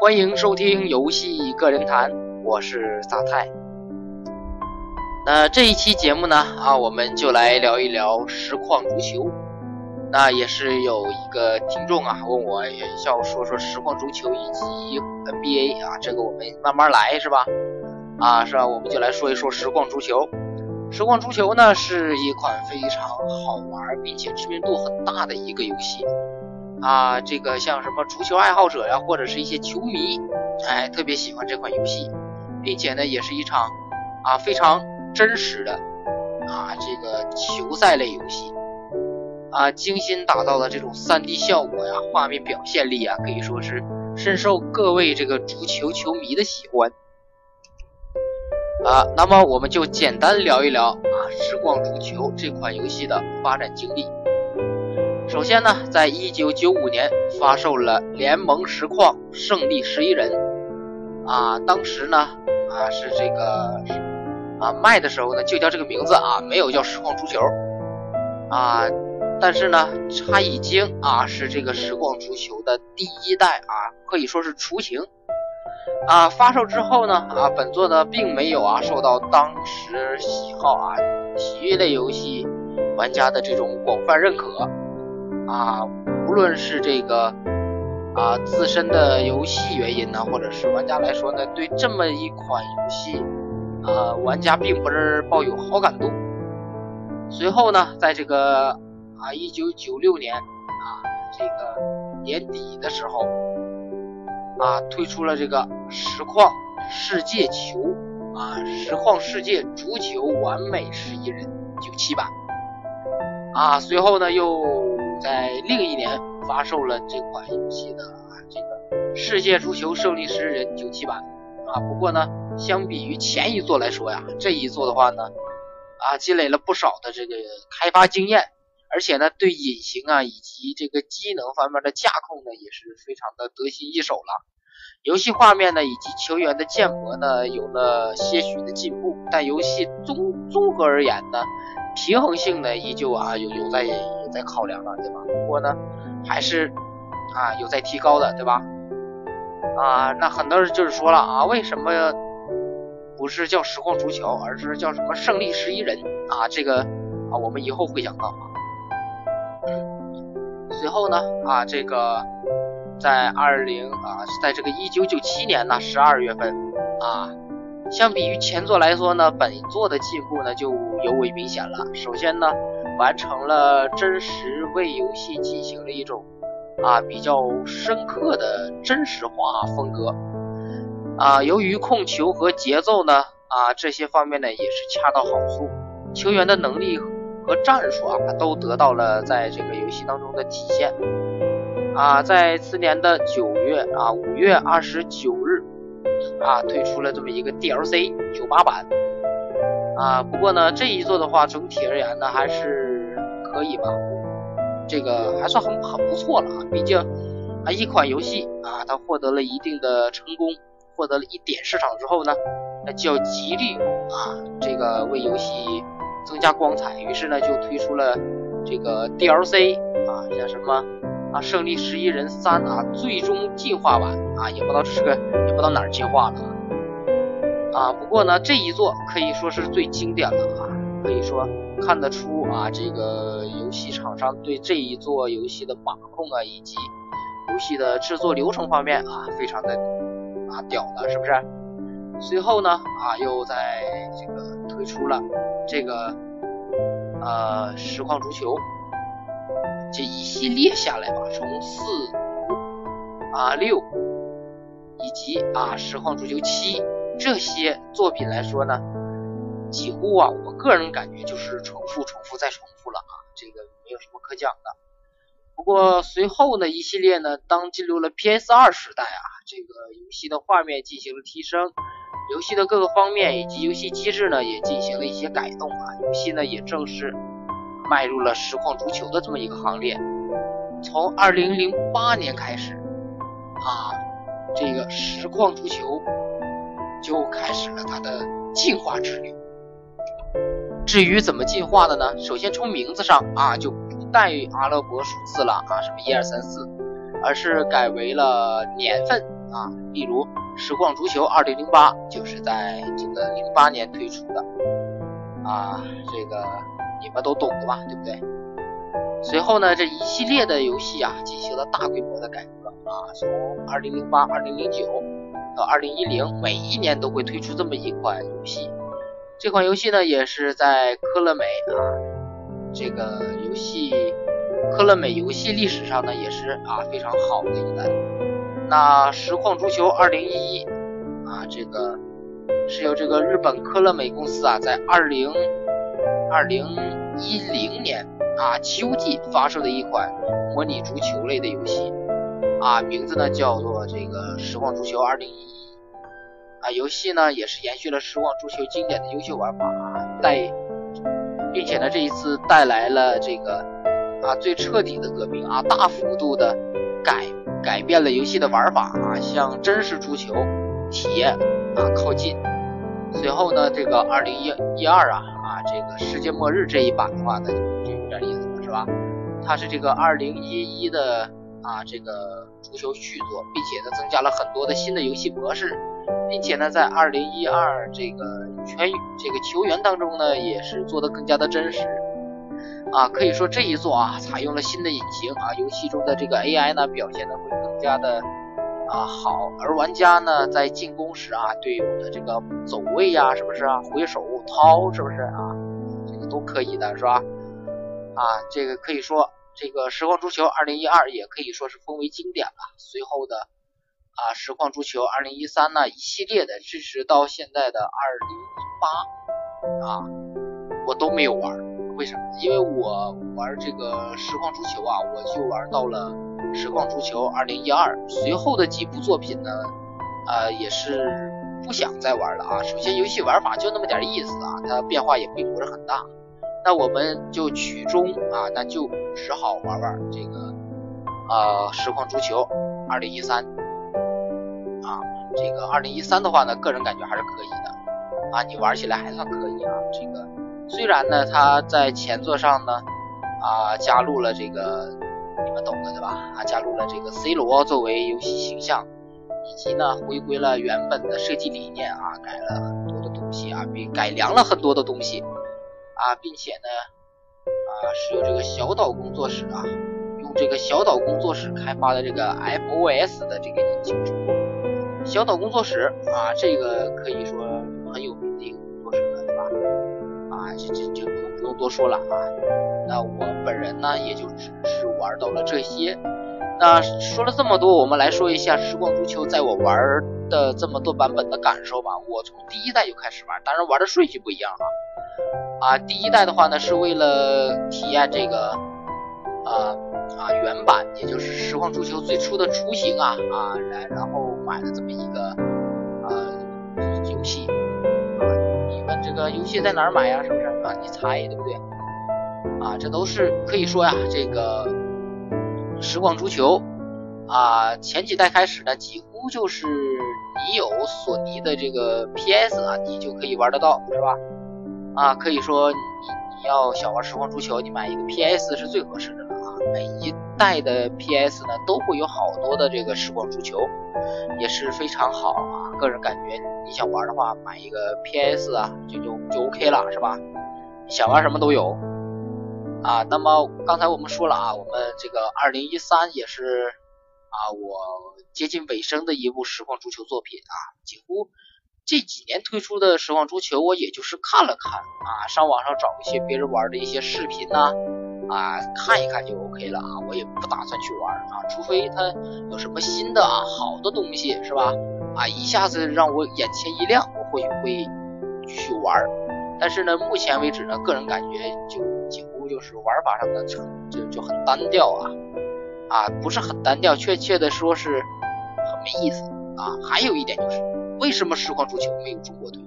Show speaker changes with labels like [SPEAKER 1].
[SPEAKER 1] 欢迎收听游戏个人谈，我是萨泰。那这一期节目呢，啊，我们就来聊一聊实况足球。那也是有一个听众啊问我要说说实况足球以及 NBA 啊，这个我们慢慢来是吧？啊，是吧？我们就来说一说实况足球。实况足球呢是一款非常好玩并且知名度很大的一个游戏啊，这个像什么足球爱好者呀，或者是一些球迷，哎，特别喜欢这款游戏，并且呢也是一场啊非常真实的啊这个球赛类游戏啊，精心打造的这种 3D 效果呀，画面表现力啊，可以说是深受各位这个足球球迷的喜欢。啊，那么我们就简单聊一聊啊，时光足球这款游戏的发展经历。首先呢，在一九九五年发售了联盟实况胜利十一人，啊，当时呢啊是这个啊卖的时候呢就叫这个名字啊，没有叫实况足球啊，但是呢它已经啊是这个实况足球的第一代啊，可以说是雏形。啊，发售之后呢，啊，本作呢并没有啊受到当时喜好啊体育类游戏玩家的这种广泛认可，啊，无论是这个啊自身的游戏原因呢，或者是玩家来说呢，对这么一款游戏啊，玩家并不是抱有好感度。随后呢，在这个啊一九九六年啊这个年底的时候。啊，推出了这个实况世界球啊，实况世界足球完美十一人九七版啊，随后呢又在另一年发售了这款游戏的这个世界足球胜利十一人九七版啊，不过呢，相比于前一座来说呀，这一座的话呢啊，积累了不少的这个开发经验，而且呢，对隐形啊以及这个机能方面的架控呢，也是非常的得心应手了。游戏画面呢，以及球员的建模呢，有了些许的进步，但游戏综综合而言呢，平衡性呢，依旧啊有有在有在考量了，对吧？不过呢，还是啊有在提高的，对吧？啊，那很多人就是说了啊，为什么不是叫实况足球，而是叫什么胜利十一人啊？这个啊，我们以后会讲到啊。随后呢，啊这个。在二零啊，在这个一九九七年呢十二月份啊，相比于前作来说呢，本作的进步呢就尤为明显了。首先呢，完成了真实为游戏进行了一种啊比较深刻的真实化风格啊。由于控球和节奏呢啊这些方面呢也是恰到好处，球员的能力和战术啊都得到了在这个游戏当中的体现。啊，在次年的九月啊，五月二十九日啊，推出了这么一个 DLC 九八版啊。不过呢，这一座的话，整体而言呢，还是可以吧，这个还算很很不错了啊。毕竟啊，一款游戏啊，它获得了一定的成功，获得了一点市场之后呢，那就要极力啊，这个为游戏增加光彩，于是呢，就推出了这个 DLC 啊，像什么。啊，胜利十一人三啊，最终进化版啊，也不知道这是个，也不知道哪儿进化了啊。不过呢，这一座可以说是最经典了啊，可以说看得出啊，这个游戏厂商对这一座游戏的把控啊，以及游戏的制作流程方面啊，非常的啊屌的，是不是？随后呢啊，又在这个推出了这个呃实况足球。这一系列下来吧，从四五啊六以及啊实况足球七这些作品来说呢，几乎啊我个人感觉就是重复、重复再重复了啊，这个没有什么可讲的。不过随后呢一系列呢，当进入了 PS 二时代啊，这个游戏的画面进行了提升，游戏的各个方面以及游戏机制呢也进行了一些改动啊，游戏呢也正式。迈入了实况足球的这么一个行列。从二零零八年开始，啊，这个实况足球就开始了它的进化之旅。至于怎么进化的呢？首先从名字上啊，就不带阿拉伯数字了啊，什么一二三四，而是改为了年份啊，例如《实况足球2008》就是在这个08年推出的啊，这个你们都懂的吧，对不对？随后呢，这一系列的游戏啊进行了大规模的改革啊，从2008、2009到2010，每一年都会推出这么一款游戏。这款游戏呢，也是在科乐美啊，这个游戏科乐美游戏历史上呢，也是啊非常好的一代。那实况足球2011啊，这个是由这个日本科乐美公司啊，在二零20 2010年啊秋季发售的一款模拟足球类的游戏啊，名字呢叫做这个实况足球2011。啊，游戏呢也是延续了实况足球经典的优秀玩法啊，带，并且呢这一次带来了这个啊最彻底的革命啊，大幅度的改改变了游戏的玩法啊，向真实足球体验啊靠近。随后呢，这个二零一一二啊这个世界末日这一版的话呢就有点意思了，是吧？它是这个二零一一的啊这个足球续作，并且呢增加了很多的新的游戏模式。并且呢，在二零一二这个全这个球员当中呢，也是做的更加的真实啊，可以说这一座啊，采用了新的引擎啊，游戏中的这个 AI 呢，表现的会更加的啊好，而玩家呢，在进攻时啊，队友的这个走位呀，是不是啊，回手掏，是不是啊，这个都可以的，是吧？啊，这个可以说，这个实况足球二零一二也可以说是封为经典了。随后的。啊，实况足球二零一三呢，一系列的，支持到现在的二零一八啊，我都没有玩，为什么？因为我玩这个实况足球啊，我就玩到了实况足球二零一二，随后的几部作品呢，啊，也是不想再玩了啊。首先，游戏玩法就那么点意思啊，它变化也并不是很大，那我们就取中啊，那就只好玩玩这个啊，实况足球二零一三。啊，这个二零一三的话呢，个人感觉还是可以的啊，你玩起来还算可以啊。这个虽然呢，它在前作上呢啊加入了这个懂的对吧？啊，加入了这个 C 罗作为游戏形象，以及呢回归了原本的设计理念啊，改了很多的东西啊，并改良了很多的东西啊，并且呢啊是由这个小岛工作室啊用这个小岛工作室开发的这个 FOS 的这个引擎。小岛工作室啊，这个可以说很有名的一个工作室了，对吧？啊，这这这不多说了啊。那我本人呢，也就只是玩到了这些。那说了这么多，我们来说一下时光足球在我玩的这么多版本的感受吧。我从第一代就开始玩，当然玩的顺序不一样啊。啊，第一代的话呢，是为了体验这个啊啊原版，也就是时光足球最初的雏形啊啊，然然后。买了这么一个啊游戏，这个游戏在哪儿买呀？是不是啊？你猜对不对？啊，这都是可以说呀，这个时光足球啊，前几代开始呢，几乎就是你有索尼的这个 PS 啊，你就可以玩得到，是吧？啊，可以说你你要想玩时光足球，你买一个 PS 是最合适的了啊。每一代的 PS 呢，都会有好多的这个时光足球。也是非常好啊，个人感觉你想玩的话，买一个 PS 啊，就就就 OK 了，是吧？想玩什么都有啊。那么刚才我们说了啊，我们这个2013也是啊，我接近尾声的一部实况足球作品啊，几乎这几年推出的实况足球，我也就是看了看啊，上网上找一些别人玩的一些视频呐。啊，啊看一看就 OK 了啊，我也不打算去玩啊，除非它有什么新的啊好的东西是吧？啊，一下子让我眼前一亮，我或许会去玩。但是呢，目前为止呢，个人感觉就几乎就是玩法上的就就很单调啊啊，不是很单调，确切的说是很没意思啊。还有一点就是，为什么实况足球没有中国队？